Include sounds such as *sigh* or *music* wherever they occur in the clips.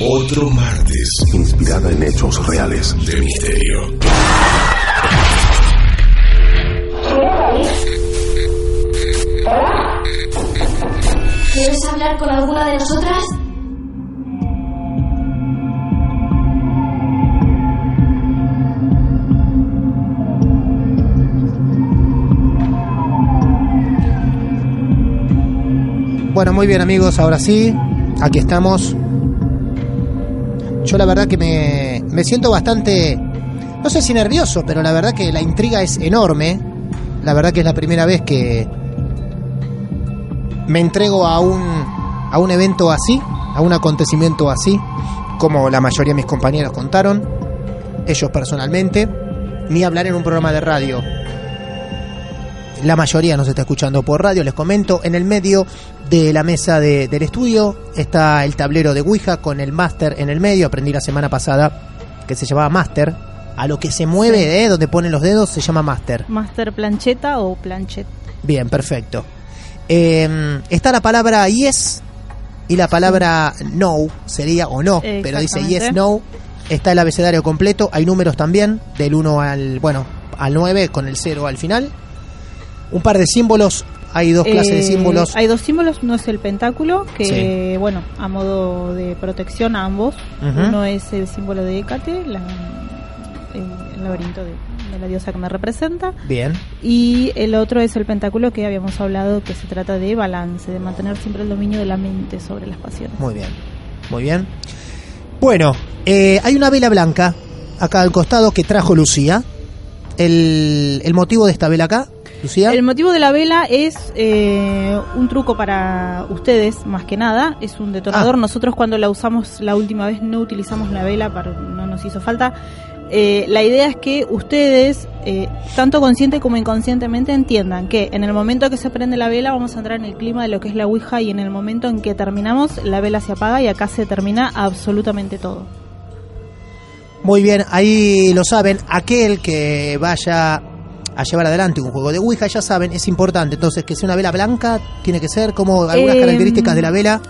otro martes inspirada en hechos reales. de misterio. ¿Quieres hablar con alguna de nosotras? Bueno, muy bien amigos, ahora sí, aquí estamos. Yo la verdad que me, me siento bastante, no sé si nervioso, pero la verdad que la intriga es enorme. La verdad que es la primera vez que me entrego a un, a un evento así, a un acontecimiento así, como la mayoría de mis compañeros contaron, ellos personalmente, ni hablar en un programa de radio. La mayoría nos está escuchando por radio, les comento. En el medio de la mesa de- del estudio está el tablero de Ouija con el máster en el medio. Aprendí la semana pasada que se llamaba máster. A lo que se mueve, ¿eh? donde ponen los dedos, se llama máster. Master plancheta o planchet. Bien, perfecto. Eh, está la palabra yes y la palabra no, sería o no, pero dice yes, no. Está el abecedario completo, hay números también, del 1 al, bueno, al 9 con el 0 al final. Un par de símbolos, hay dos clases de Eh, símbolos. Hay dos símbolos, uno es el pentáculo, que bueno, a modo de protección a ambos. Ujú. Uno es el símbolo de Hécate, la- el, el laberinto de, de la diosa que me representa. Bien, Y el otro es el pentáculo que habíamos hablado, que se trata de balance, de mantener siempre el dominio de la mente sobre las pasiones. muy bien, muy bien. Bueno, eh, hay una vela blanca acá al costado que trajo Lucía. El, el motivo de esta vela acá, Lucía. El motivo de la vela es eh, un truco para ustedes, más que nada. Es un detonador. Ah. Nosotros cuando la usamos la última vez no utilizamos la vela, para, no nos hizo falta. Eh, la idea es que ustedes, eh, tanto consciente como inconscientemente, entiendan que en el momento que se prende la vela vamos a entrar en el clima de lo que es la Ouija y en el momento en que terminamos la vela se apaga y acá se termina absolutamente todo. Muy bien, ahí lo saben. Aquel que vaya a llevar adelante un juego de Ouija, ya saben, es importante. Entonces, que sea una vela blanca, tiene que ser como algunas Em, características de la vela.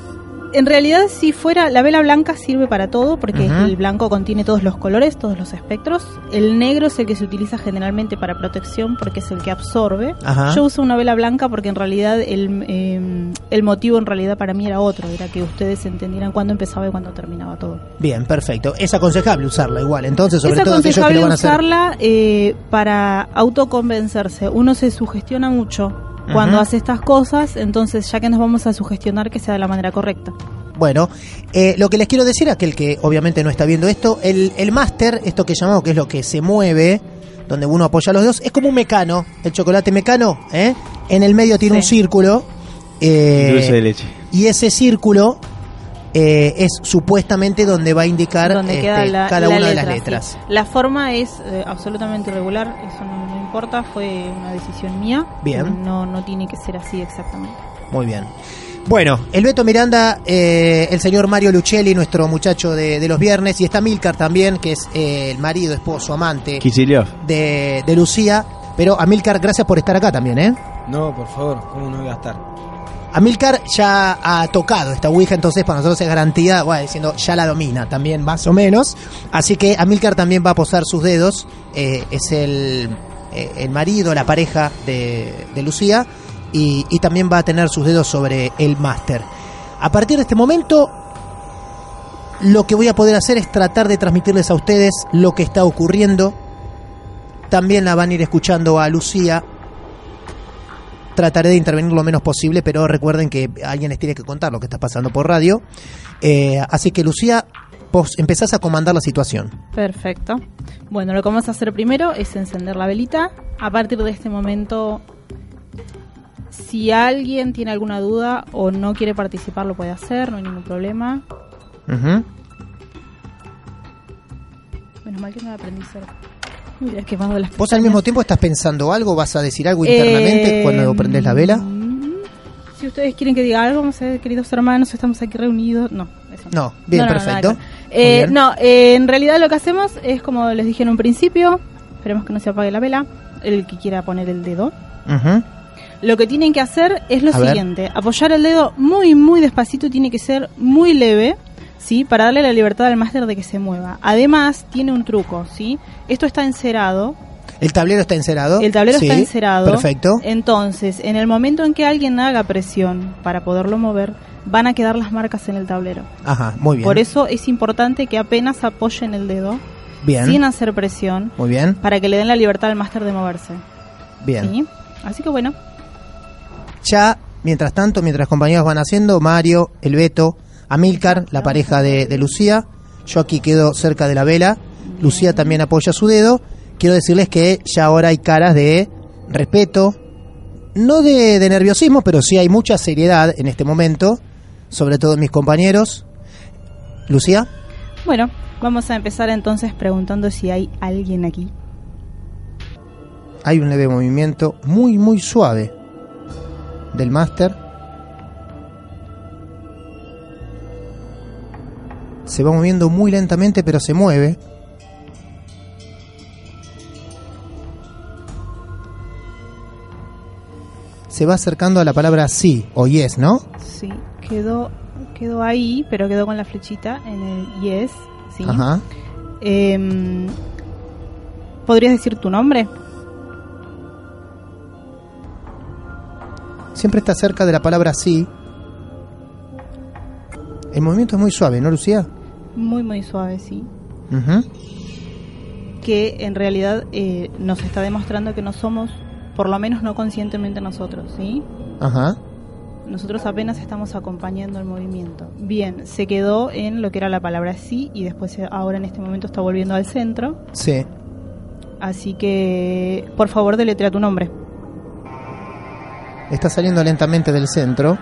En realidad, si fuera la vela blanca sirve para todo, porque el blanco contiene todos los colores, todos los espectros. El negro es el que se utiliza generalmente para protección, porque es el que absorbe. Yo uso una vela blanca porque en realidad el, eh, el motivo en realidad para mí era otro, era que ustedes entendieran cuándo empezaba y cuándo terminaba todo. Bien, perfecto. Es aconsejable usarla igual. Entonces, sobre es todo que aconsejable lo van a hacer. usarla eh, para autoconvencerse. Uno se sugestiona mucho cuando hace estas cosas, entonces ya que nos vamos a sugestionar que sea de la manera correcta. Bueno, eh, lo que les quiero decir, aquel que obviamente no está viendo esto, el, el máster, esto que llamamos que es lo que se mueve, donde uno apoya los dedos, es como un mecano, el chocolate mecano, ¿eh? En el medio tiene un círculo. eh, Dulce de leche. Y ese círculo eh, es supuestamente donde va a indicar donde este, queda la, cada la una de las sí. letras. La forma es eh, absolutamente irregular, eso no, fue una decisión mía. Bien. No, no tiene que ser así exactamente. Muy bien. Bueno, el Beto Miranda, eh, el señor Mario Lucelli, nuestro muchacho de, de los viernes, y está Milcar también, que es eh, el marido, esposo, amante de, de Lucía. Pero Amilcar, gracias por estar acá también, ¿eh? No, por favor, ¿cómo no voy a estar? Amilcar ya ha tocado esta Ouija, entonces para nosotros es garantía, bueno, diciendo ya la domina también, más o menos. Así que Amilcar también va a posar sus dedos, eh, es el, eh, el marido, la pareja de, de Lucía, y, también va a tener sus dedos sobre el máster. A partir de este momento, lo que voy a poder hacer es tratar de transmitirles a ustedes lo que está ocurriendo. También la van a ir escuchando a Lucía. Trataré de intervenir lo menos posible, pero recuerden que alguien les tiene que contar lo que está pasando por radio. Eh, así que Lucía, vos empezás a comandar la situación. Perfecto. Bueno, lo que vamos a hacer primero es encender la velita. A partir de este momento, si alguien tiene alguna duda o no quiere participar, lo puede hacer, no hay ningún problema. Ujú. Menos mal que no la aprendí cerca. Mira, quemando las ¿Vos al mismo tiempo estás pensando algo? ¿Vas a decir algo internamente Eh, cuando prendes la vela? mm, Si ustedes quieren que diga algo, vamos a ver, queridos hermanos, estamos aquí reunidos. No, eso No, bien, nada perfecto. que ver. Eh, no, eh, en realidad lo que hacemos es como les dije en un principio. Esperemos que no se apague la vela. El que quiera poner el dedo. Lo que tienen que hacer es lo A ver. siguiente: apoyar el dedo muy, muy despacito. Tiene que ser muy leve. ¿Sí? Para darle la libertad al máster de que se mueva. Además, tiene un truco, ¿sí? Esto está encerado, El tablero está encerado. el tablero Sí, está encerado. Perfecto. Entonces, en el momento en que alguien haga presión para poderlo mover, van a quedar las marcas en el tablero. Ajá, muy bien. Por eso es importante que apenas apoyen el dedo, bien. sin hacer presión, Muy bien. para que le den la libertad al máster de moverse. Bien. ¿sí? Así que bueno, Ya, mientras tanto, mientras compañeros van haciendo, Mario, el Beto, Amilcar, la pareja de, de Lucía, yo aquí quedo cerca de la vela, Lucía también apoya su dedo. Quiero decirles que ya ahora hay caras de respeto, no de, de nerviosismo, pero sí hay mucha seriedad en este momento, sobre todo en mis compañeros. Lucía, bueno, vamos a empezar entonces preguntando si hay alguien aquí. hay un leve movimiento muy, muy suave del máster. Se va moviendo muy lentamente, pero se mueve. Se va acercando a la palabra sí o yes, ¿no? Sí, quedó, quedó ahí, pero quedó con la flechita en el yes. ¿sí? Ajá. Em, ¿Podrías decir tu nombre? Siempre está cerca de la palabra sí. El movimiento es muy suave, ¿no, Lucía? Muy, muy suave, sí. Que en realidad eh, nos está demostrando que no somos, por lo menos no conscientemente nosotros, ¿sí? Ajá. Nosotros apenas estamos acompañando el movimiento. Bien, se quedó en lo que era la palabra sí y después ahora en este momento está volviendo al centro. Sí. Así que, por favor, deletrea tu nombre. Está saliendo lentamente del centro.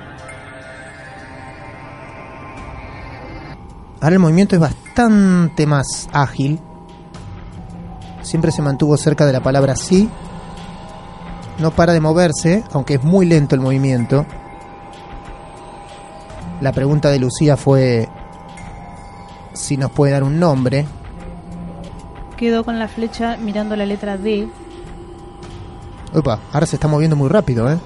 Ahora el movimiento es bastante más ágil. Siempre se mantuvo cerca de la palabra sí. No para de moverse, aunque es muy lento el movimiento. La pregunta de Lucía fue si nos puede dar un nombre. Quedó con la flecha mirando la letra D. Opa, ahora se está moviendo muy rápido, ¿eh?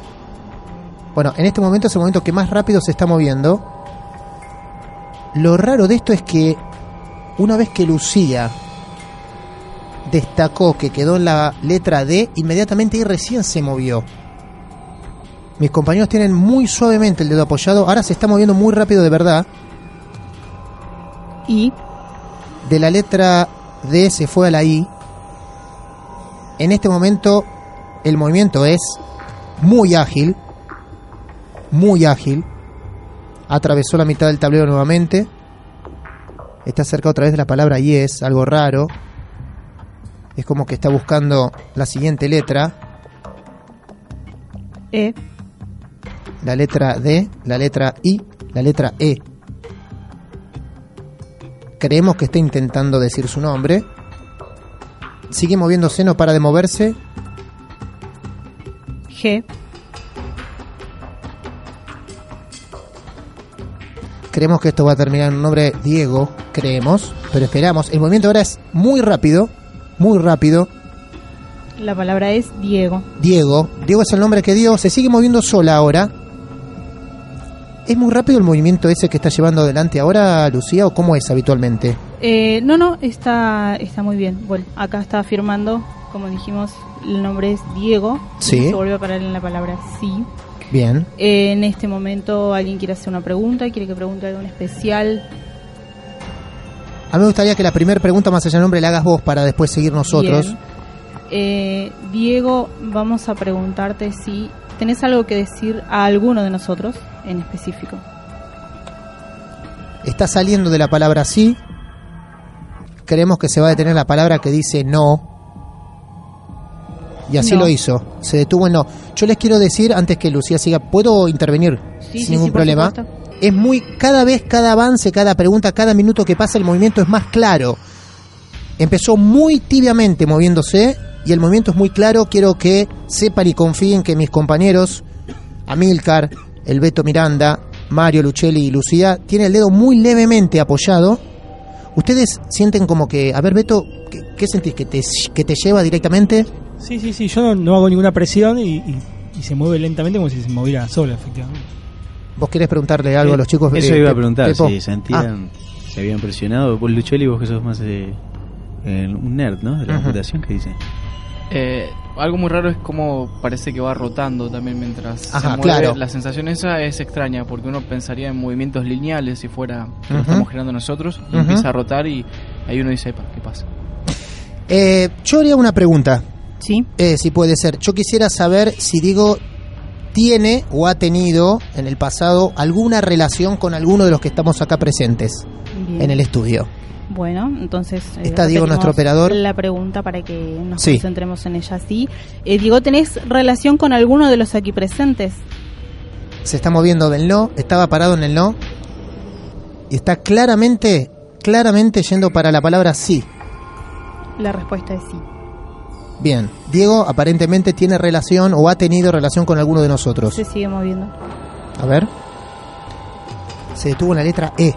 Bueno, en este momento es el momento que más rápido se está moviendo. Lo raro de esto es que una vez que Lucía destacó que quedó en la letra D, inmediatamente ahí recién se movió. Mis compañeros tienen muy suavemente el dedo apoyado, ahora se está moviendo muy rápido de verdad. Y De la letra D se fue a la I. En este momento el movimiento es muy ágil, muy ágil. Atravesó la mitad del tablero nuevamente. Está cerca otra vez de la palabra yes, algo raro. Es como que está buscando la siguiente letra, E. la letra D, la letra I, la letra E. Creemos que está intentando decir su nombre. Sigue moviéndose, no para de moverse. G. Creemos que esto va a terminar en un nombre Diego, creemos, pero esperamos. El movimiento ahora es muy rápido, muy rápido. La palabra es Diego. Diego, Diego es el nombre que dio, se sigue moviendo sola ahora. ¿Es muy rápido el movimiento ese que está llevando adelante ahora, Lucía, o cómo es habitualmente? Eh, no, no, está, está muy bien. Bueno, acá está afirmando, como dijimos, el nombre es Diego. Sí. Se vuelve a parar en la palabra sí. Bien. Eh, en este momento, ¿alguien quiere hacer una pregunta? ¿Quiere que pregunte algo en especial? A mí me gustaría que la primera pregunta más allá del nombre la hagas vos para después seguir nosotros. Bien. Eh, Diego, vamos a preguntarte si tenés algo que decir a alguno de nosotros en específico. Está saliendo de la palabra sí. Creemos que se va a detener la palabra que dice no. Y así No. lo hizo. Se detuvo en no. Yo les quiero decir, antes que Lucía siga, ¿puedo intervenir Sí, sin sí, ningún sí, problema? Es muy, cada vez, cada avance, cada pregunta, cada minuto que pasa, el movimiento es más claro. Empezó muy tibiamente moviéndose y el movimiento es muy claro. Quiero que sepan y confíen que mis compañeros, Amilcar, el Beto Miranda, Mario Lucelli y Lucía, tienen el dedo muy levemente apoyado. Ustedes sienten como que, a ver Beto, ¿qué, qué sentís? ¿Que te, ¿Que te lleva directamente? Sí, sí, sí, yo no, no hago ninguna presión y, y- y se mueve lentamente como si se moviera sola, efectivamente. ¿Vos querés preguntarle algo a los chicos? Eso eh, iba a preguntar, si sentían, se habían presionado. Vos, Luchelli, vos que sos más eh, eh, un nerd, ¿no? De la Ujú. computación, ¿qué dice? Eh, algo muy raro es como parece que va rotando también mientras Ajá, se mueve. claro. La sensación esa es extraña porque uno pensaría en movimientos lineales si fuera que lo estamos generando nosotros y Ujú. empieza a rotar y ahí uno dice, "Epa, ¿qué pasa? Eh, yo haría una pregunta. Sí. Eh, si puede ser. Yo quisiera saber si digo tiene o ha tenido en el pasado alguna relación con alguno de los que estamos acá presentes Bien. en el estudio. Bueno, entonces. eh, Está Diego, nuestro operador. La pregunta para que nos Sí. concentremos en ella. Sí. Eh, Diego, ¿tenés relación con alguno de los aquí presentes? Se está moviendo del no, estaba parado en el no y está claramente, claramente yendo para la palabra sí. La respuesta es sí. Bien, Diego aparentemente tiene relación o ha tenido relación con alguno de nosotros. Se sigue moviendo. A ver. Se detuvo en la letra E.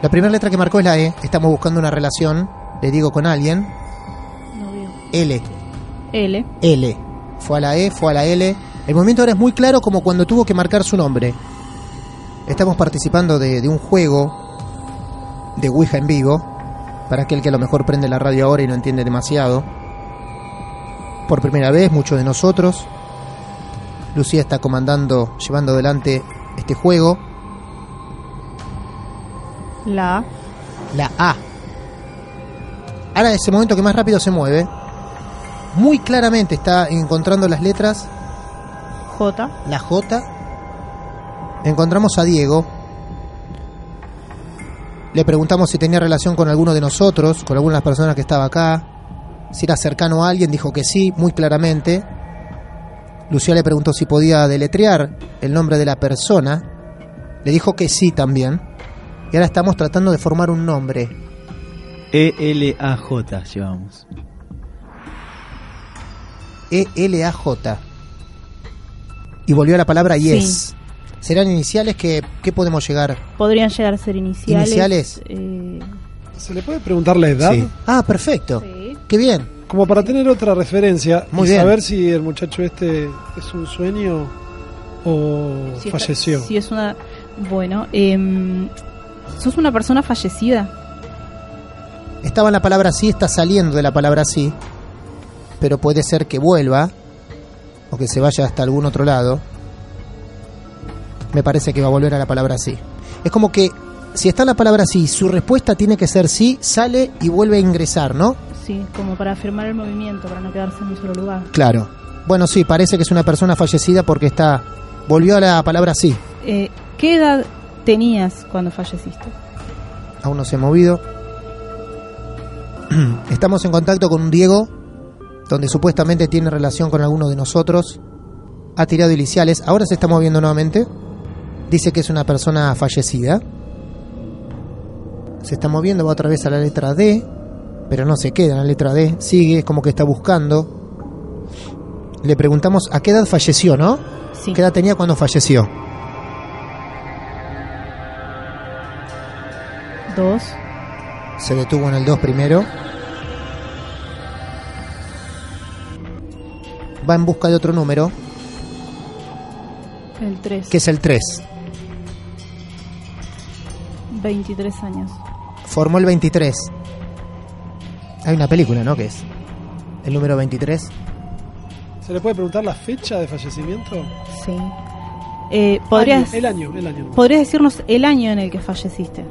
La primera letra que marcó es la E. Estamos buscando una relación, le digo, con alguien. No veo. L. L. L. Fue a la E, fue a la L. El movimiento ahora es muy claro como cuando tuvo que marcar su nombre. Estamos participando de, de un juego de Ouija en vivo. Para aquel que a lo mejor prende la radio ahora y no entiende demasiado. Por primera vez, muchos de nosotros. Lucía está comandando, llevando adelante este juego. La A. La A. Ahora ese momento que más rápido se mueve. Muy claramente está encontrando las letras J. la J. Encontramos a Diego. Le preguntamos si tenía relación con alguno de nosotros, con alguna de las personas que estaba acá. Si era cercano a alguien, dijo que sí, muy claramente. Lucía le preguntó si podía deletrear el nombre de la persona. Le dijo que sí también. Y ahora estamos tratando de formar un nombre. E-L-A-J llevamos. E-L-A-J. Y volvió a la palabra yes. ¿Serán iniciales que, qué podemos llegar? Podrían llegar a ser iniciales. Iniciales. eh, ¿Se le puede preguntar la edad? Sí. Ah, perfecto. sí. Qué bien. Como para tener otra referencia Muy y bien. saber si el muchacho este es un sueño o Si está- falleció. si es una. Bueno, em, ¿sos una persona fallecida? Estaba en la palabra sí, está saliendo de la palabra sí. Pero puede ser que vuelva. O que se vaya hasta algún otro lado. Me parece que va a volver a la palabra sí. Es como que si está en la palabra sí, su respuesta tiene que ser sí, sale y vuelve a ingresar, ¿no? Sí, como para afirmar el movimiento, para no quedarse en un solo lugar. Claro. Bueno, sí, parece que es una persona fallecida porque está. Volvió a la palabra sí. Eh, ¿Qué edad tenías cuando falleciste? Aún no se ha movido. *clears throat* Estamos en contacto con un Diego, donde supuestamente tiene relación con alguno de nosotros. Ha tirado iniciales, ahora se está moviendo nuevamente. Dice que es una persona fallecida. Se está moviendo, va otra vez a la letra D, pero no se queda en la letra D, sigue, es como que está buscando. Le preguntamos a qué edad falleció, ¿no? Sí. ¿Qué edad tenía cuando falleció? Dos. Se detuvo en el 2 primero. Va en busca de otro número, El 3. que es el 3. 23 años. Formó el 23. Hay una película, ¿no? Que es el número 23. ¿Se le puede preguntar la fecha de fallecimiento? Sí. Eh, ¿podrías, Año, el año, el año. ¿Podrías decirnos el año en el que falleciste?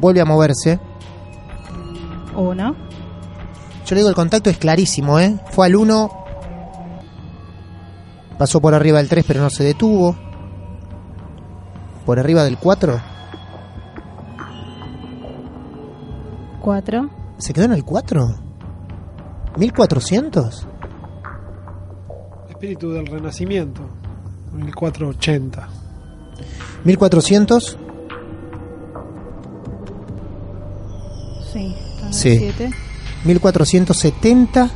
Vuelve a moverse. Uno. Yo le digo, el contacto es clarísimo, ¿eh? Fue al 1. Pasó por arriba del 3, pero no se detuvo. Por arriba del 4. Cuatro. ¿Se quedó en el 4? ¿1400? Espíritu del Renacimiento. 1480. 1400. Sí. está en el Sí. siete. 1470.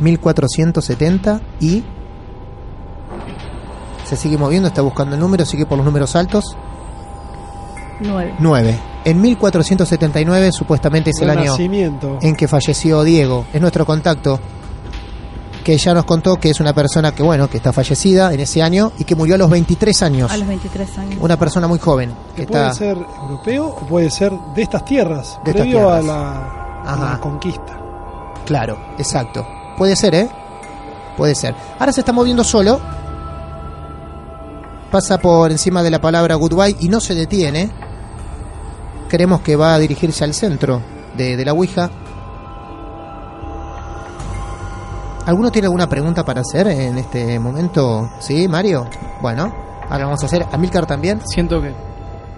1470 y se sigue moviendo, está buscando el número, sigue por los números altos. Nueve. 9. En 1479 supuestamente es el año en que falleció Diego. Es nuestro contacto que ya nos contó que es una persona que bueno, que está fallecida en ese año y que murió a los 23 años. A los 23 años. Una persona muy joven que Que puede está ser europeo o puede ser de estas tierras, De estas previo tierras. a la, a Ajá. la conquista. Claro, exacto. Puede ser, ¿eh? Puede ser. Ahora se está moviendo solo. Pasa por encima de la palabra goodbye y no se detiene. Creemos que va a dirigirse al centro de, de la Ouija. ¿Alguno tiene alguna pregunta para hacer en este momento? ¿Sí, Mario? Bueno, ahora vamos a hacer. ¿Amilcar también? Siento que,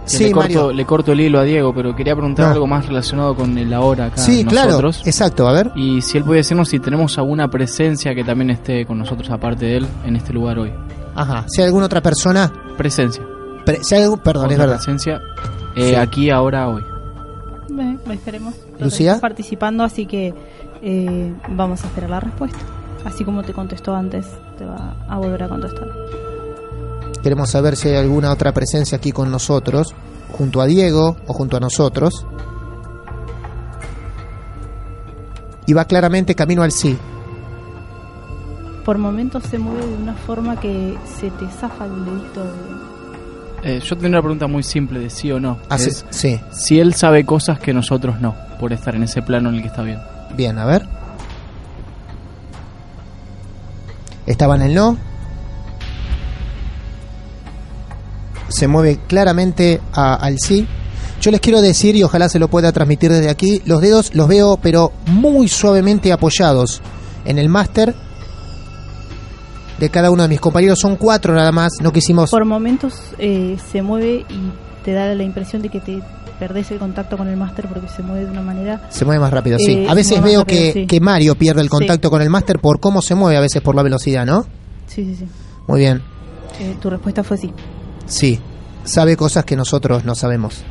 Sí, le, corto, Mario. le corto el hilo a Diego, pero quería preguntar No. algo más relacionado con el ahora acá Sí, claro. Exacto, a ver. Y si él puede decirnos si tenemos alguna presencia que también esté con nosotros aparte de él en este lugar hoy. Ajá. Si hay alguna otra persona. Presencia. pre- si hay algún- perdón, es verdad. presencia eh, Sí. aquí, ahora, hoy. Ve, esperemos. Lucía. Participando, así que eh, vamos a esperar la respuesta. Así como te contestó antes, te va a volver a contestar. Queremos saber si hay alguna otra presencia aquí con nosotros, junto a Diego o junto a nosotros. Y va claramente camino al sí. Por momentos se mueve de una forma que se te zafa el dedito de... Eh, yo tengo una pregunta muy simple de sí o no. Hace- Es sí, Si él sabe cosas que nosotros no, por estar en ese plano en el que está bien. bien, a ver. Estaba en el no. Se mueve claramente a- al sí. Yo les quiero decir, y ojalá se lo pueda transmitir desde aquí, los dedos los veo, pero muy suavemente apoyados en el máster de cada uno de mis compañeros. Son cuatro nada más, no quisimos... Por momentos eh, se mueve y te da la impresión de que te perdés el contacto con el máster porque se mueve de una manera... Se mueve más rápido, sí. Eh, a veces veo rápido, que, sí. que Mario pierde el Sí. contacto con el máster por cómo se mueve, a veces por la velocidad, ¿no? Sí, sí, sí. Muy bien. Eh, tu respuesta fue sí. Sí. Sabe cosas que nosotros no sabemos.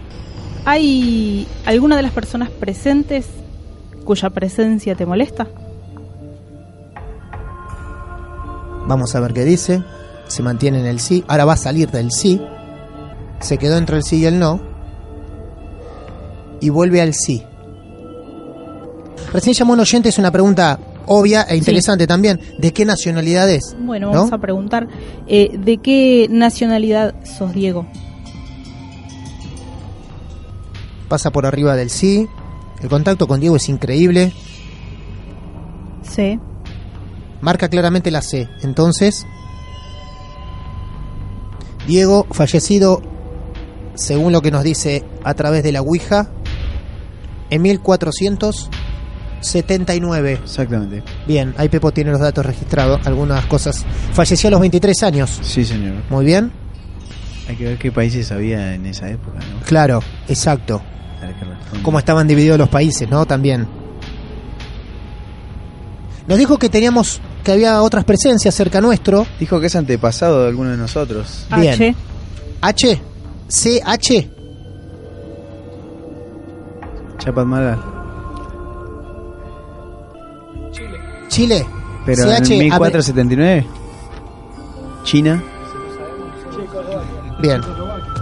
¿Hay alguna de las personas presentes cuya presencia te molesta? Vamos a ver qué dice. Se mantiene en el sí. Ahora va a salir del sí. Se quedó entre el sí y el no. Y vuelve al sí. Recién llamó un oyente, es una pregunta obvia e interesante también. ¿De qué nacionalidad es? Bueno, ¿No? vamos a preguntar, eh, ¿de qué nacionalidad sos Diego? Pasa por arriba del sí. El contacto con Diego es increíble. Sí. Marca claramente la C. Entonces, Diego, fallecido, según lo que nos dice a través de la Ouija, en 1479. Exactamente. Bien, ahí Pepo tiene los datos registrados, algunas cosas. Falleció a los 23 años. Sí, señor. Muy bien. Hay que ver qué países había en esa época, ¿no? Claro, exacto. Cómo estaban divididos los países, ¿no? También. Nos dijo que teníamos, que había otras presencias cerca nuestro. Dijo que es antepasado de alguno de nosotros. Bien. H. H, C, H. Chapat Magal. Chile. Pero CH, en abre- 1479. China. Bien.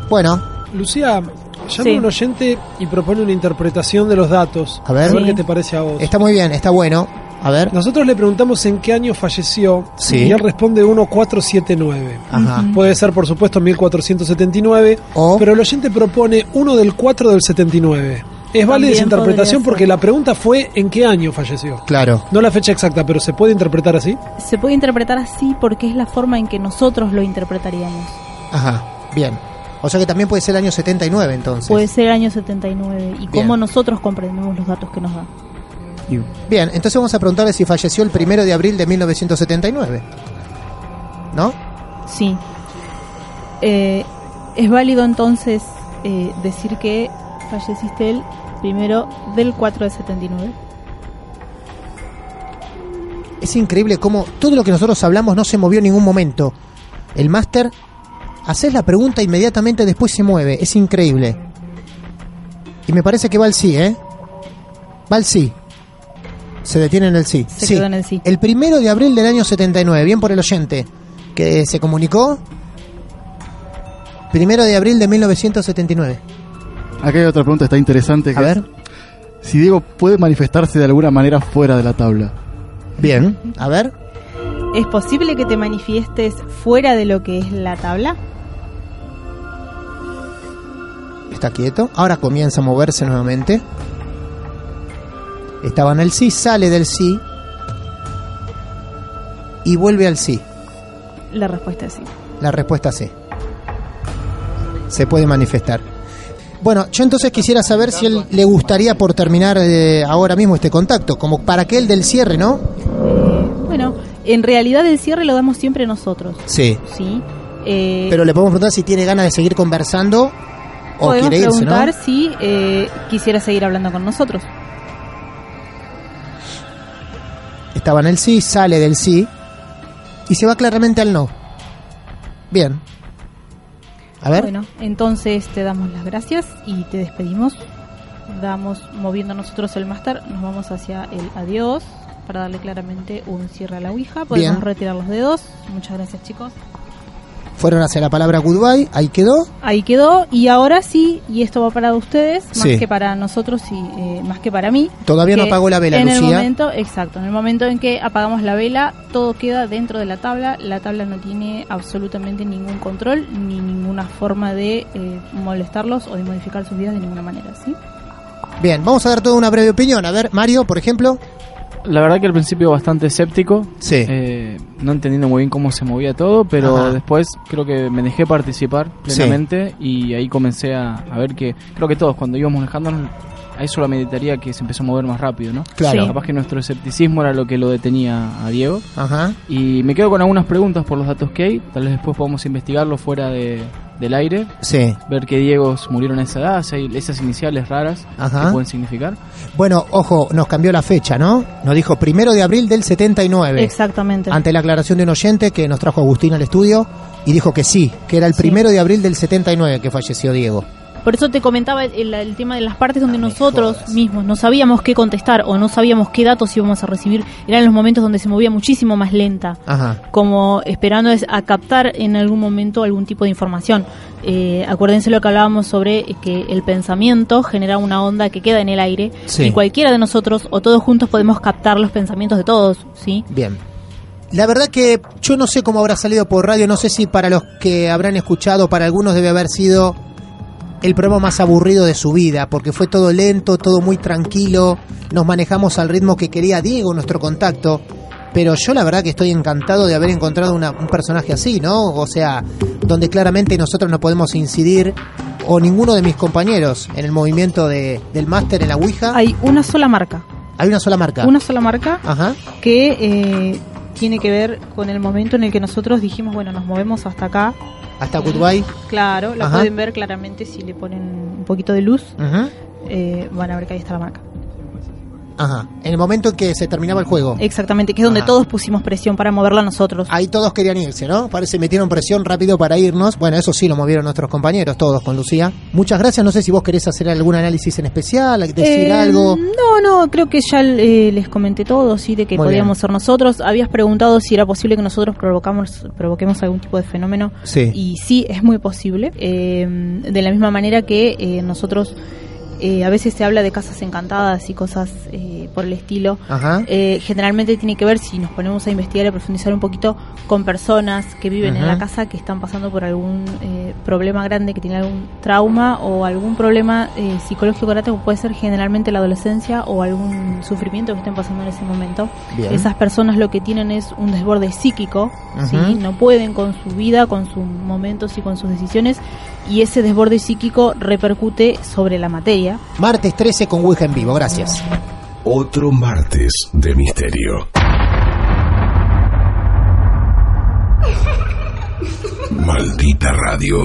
Bueno, Lucía, llama Sí. un oyente y propone una interpretación de los datos. A ver. A ver Sí. qué te parece a vos. está muy bien, está bueno. A ver. Nosotros le preguntamos en qué año falleció Sí. y él responde 1479. Ajá. Puede ser, por supuesto, 1479, O- pero el oyente propone uno del 4 del 79. Es válida esa interpretación porque la pregunta fue en qué año falleció. Claro. No la fecha exacta, pero se puede interpretar así. Se puede interpretar así porque es la forma en que nosotros lo interpretaríamos. Ajá. Bien. O sea que también puede ser el año 79 entonces. Puede ser el año 79 y Bien. cómo nosotros comprendemos los datos que nos da. Bien, entonces vamos a preguntarle si falleció el primero de abril de 1979. ¿No? Sí. Eh, es válido entonces eh, decir que falleciste el primero del 4 del 79. Es increíble cómo todo lo que nosotros hablamos no se movió en ningún momento. El máster, haces la pregunta inmediatamente después se mueve. Es increíble. Y me parece que va al sí, ¿eh? Va al sí. Se detiene en el sí. Se sí. quedó en el sí. El primero de abril del año 79. Bien por el oyente que se comunicó. Primero de abril de 1979. Acá hay otra pregunta, está interesante. Que A ver. si Diego puede manifestarse de alguna manera fuera de la tabla. Bien, a ver. ¿Es posible que te manifiestes fuera de lo que es la tabla? Está quieto. Ahora comienza a moverse nuevamente. Estaba en el sí, sale del sí. Y vuelve al sí. La respuesta es sí. La respuesta es sí. Se puede manifestar. Bueno, yo entonces quisiera saber si él le gustaría por terminar eh, ahora mismo este contacto, como para que el del cierre, ¿no? Bueno, en realidad el cierre lo damos siempre nosotros. Sí. Sí. Eh, Pero le podemos preguntar si tiene ganas de seguir conversando o podemos quiere irse, ¿no? preguntar si eh, quisiera seguir hablando con nosotros. Estaba en el sí, sale del sí y se va claramente al no. Bien. A ver. Bueno, entonces te damos las gracias y te despedimos. Damos, moviendo nosotros el máster, nos vamos hacia el adiós para darle claramente un cierre a la Ouija. Podemos Bien. retirar los dedos. Muchas gracias, chicos. Fueron hacia la palabra goodbye, ahí quedó. Ahí quedó. Y ahora sí, y esto va para ustedes, más Sí. que para nosotros y eh, más que para mí. Todavía no apagó la vela, en el momento, exacto, en el momento en que apagamos la vela, todo queda dentro de la tabla. La tabla no tiene absolutamente ningún control ni ninguna forma de eh, molestarlos o de modificar sus vidas de ninguna manera, ¿sí? Bien, vamos a dar toda una breve opinión. A ver, Mario, por ejemplo. La verdad que al principio bastante escéptico, Sí. eh, no entendiendo muy bien cómo se movía todo, pero Ajá. después creo que me dejé participar Sí. plenamente y ahí comencé a, a ver que creo que todos cuando íbamos manejándonos a eso la meditaría que se empezó a mover más rápido, ¿no? Claro. Sí. Capaz que nuestro escepticismo era lo que lo detenía a Diego. Ajá. Y me quedo con algunas preguntas por los datos que hay, tal vez después podamos investigarlo fuera de, del aire. Sí. Ver que Diegos murieron a esa edad, esas iniciales raras Ajá. que pueden significar. Bueno, ojo, nos cambió la fecha, ¿no? Nos dijo primero de abril del 79. Exactamente. Ante la aclaración de un oyente que nos trajo Agustín al estudio y dijo que sí, que era el primero de abril del 79 que falleció Diego. Por eso te comentaba el, el tema de las partes donde nosotros mismos no sabíamos qué contestar o no sabíamos qué datos íbamos a recibir. Eran los momentos donde se movía muchísimo más lenta. Ajá. como esperando es a captar en algún momento algún tipo de información. Eh, acuérdense lo que hablábamos sobre que el pensamiento genera una onda que queda en el aire Sí. y cualquiera de nosotros o todos juntos podemos captar los pensamientos de todos, ¿sí? Bien. La verdad que yo no sé cómo habrá salido por radio, no sé si para los que habrán escuchado, para algunos debe haber sido el programa más aburrido de su vida, porque fue todo lento, todo muy tranquilo, nos manejamos al ritmo que quería Diego, nuestro contacto, pero yo la verdad que estoy encantado de haber encontrado una- un personaje así, ¿no? O sea, donde claramente nosotros no podemos incidir, o ninguno de mis compañeros, en el movimiento de, del máster en la Ouija. Hay una sola marca. Hay una sola marca. Una sola marca Ajá. que eh, tiene que ver con el momento en el que nosotros dijimos, bueno, nos movemos hasta acá. Hasta Goodbye. Claro, la Ajá. pueden ver claramente si le ponen un poquito de luz. Ajá. eh, van a ver que ahí está la marca. Ajá. En el momento en que se terminaba el juego. Exactamente, que es donde Ajá. todos pusimos presión para moverla nosotros. Ahí todos querían irse, ¿no? Parece metieron presión rápido para irnos. Bueno, eso sí lo movieron nuestros compañeros, todos con Lucía. Muchas gracias. No sé si vos querés hacer algún análisis en especial, decir Eh, algo. No, no, creo que ya eh, les comenté todo, sí, de que Muy podíamos bien. ser nosotros. Habías preguntado si era posible que nosotros provocamos, provoquemos algún tipo de fenómeno. Sí. Y sí, es muy posible. Eh, de la misma manera que eh, nosotros, eh, a veces se habla de casas encantadas y cosas eh, por el estilo. Ajá. Eh, generalmente tiene que ver, si nos ponemos a investigar y a profundizar un poquito, con personas que viven en la casa que están pasando por algún eh, problema grande, que tienen algún trauma o algún problema eh, psicológico grande, como puede ser generalmente la adolescencia o algún sufrimiento que estén pasando en ese momento. Bien. Esas personas lo que tienen es un desborde psíquico, ¿sí? No pueden con su vida, con sus momentos y con sus decisiones y ese desborde psíquico repercute sobre la materia. Martes 13 con Ouija en vivo, gracias. Otro martes de misterio. Maldita radio.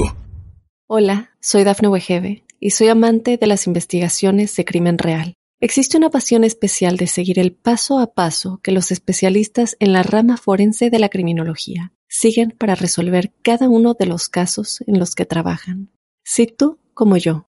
Hola, soy Dafne Wegebe y soy amante de las investigaciones de crimen real. Existe una pasión especial de seguir el paso a paso que los especialistas en la rama forense de la criminología siguen para resolver cada uno de los casos en los que trabajan. Si tú, como yo,